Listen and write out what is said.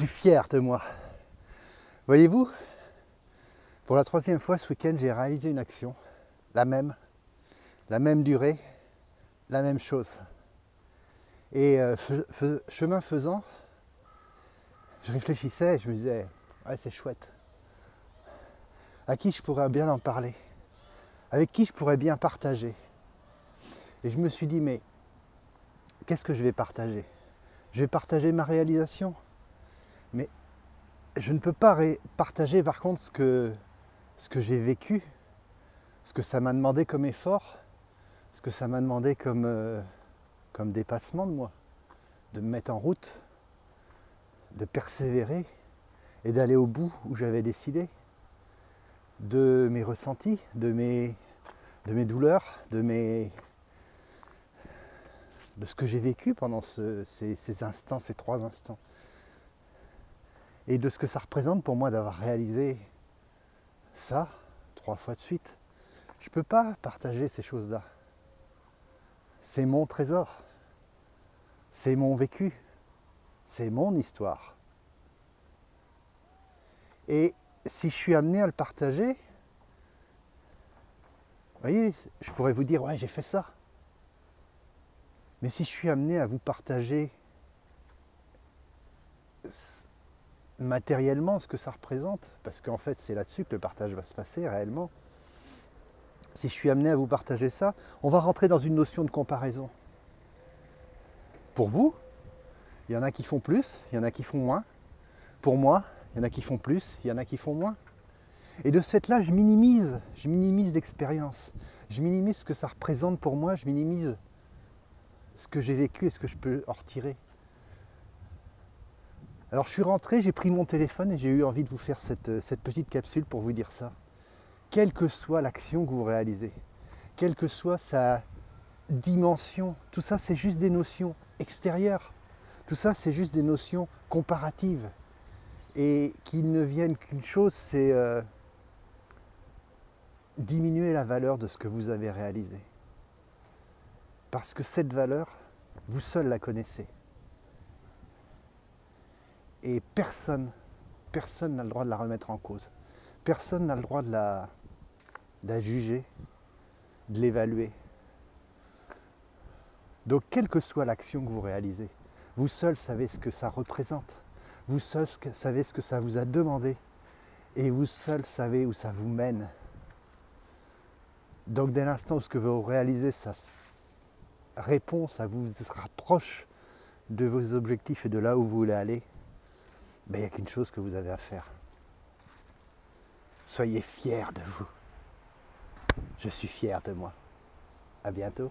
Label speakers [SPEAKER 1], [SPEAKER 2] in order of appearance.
[SPEAKER 1] suis fier de moi. Voyez-vous, pour la troisième fois ce week-end, j'ai réalisé une action, la même, la même durée, la même chose. Et euh, chemin faisant, je réfléchissais je me disais, ouais, c'est chouette. À qui je pourrais bien en parler? Avec qui je pourrais bien partager? Et je me suis dit, mais qu'est-ce que je vais partager? Je vais partager ma réalisation. Mais je ne peux pas partager par contre ce que, ce que j'ai vécu, ce que ça m'a demandé comme effort, ce que ça m'a demandé comme, euh, comme dépassement de moi, de me mettre en route, de persévérer et d'aller au bout où j'avais décidé, de mes ressentis, de mes, de mes douleurs, de, mes, de ce que j'ai vécu pendant ces instants, ces trois instants et de ce que ça représente pour moi d'avoir réalisé ça trois fois de suite. Je ne peux pas partager ces choses-là. C'est mon trésor. C'est mon vécu. C'est mon histoire. Et si je suis amené à le partager, vous voyez, je pourrais vous dire, ouais, j'ai fait ça. Mais si je suis amené à vous partager matériellement ce que ça représente, parce qu'en fait c'est là-dessus que le partage va se passer réellement. Si je suis amené à vous partager ça, on va rentrer dans une notion de comparaison. Pour vous, il y en a qui font plus, il y en a qui font moins. Pour moi, il y en a qui font plus, il y en a qui font moins. Et de ce fait-là, je minimise, je minimise l'expérience. Je minimise ce que ça représente pour moi, je minimise ce que j'ai vécu et ce que je peux en retirer. Alors je suis rentré, j'ai pris mon téléphone et j'ai eu envie de vous faire cette, cette, petite capsule pour vous dire ça. Quelle que soit l'action que vous réalisez, quelle que soit sa dimension, tout ça c'est juste des notions extérieures. Tout ça c'est juste des notions comparatives. Et qui ne viennent qu'une chose, c'est euh, diminuer la valeur de ce que vous avez réalisé. Parce que cette valeur, vous seul la connaissez. Et personne, personne n'a le droit de la remettre en cause. Personne n'a le droit de la, juger, de l'évaluer. Donc quelle que soit l'action que vous réalisez, vous seul savez ce que ça représente. Vous seul savez ce que ça vous a demandé. Et vous seul savez où ça vous mène. Donc dès l'instant où ce que vous réalisez, ça répond, ça vous rapproche de vos objectifs et de là où vous voulez aller, il n'y a qu'une chose que vous avez à faire. Soyez fiers de vous. Je suis fier de moi. À bientôt.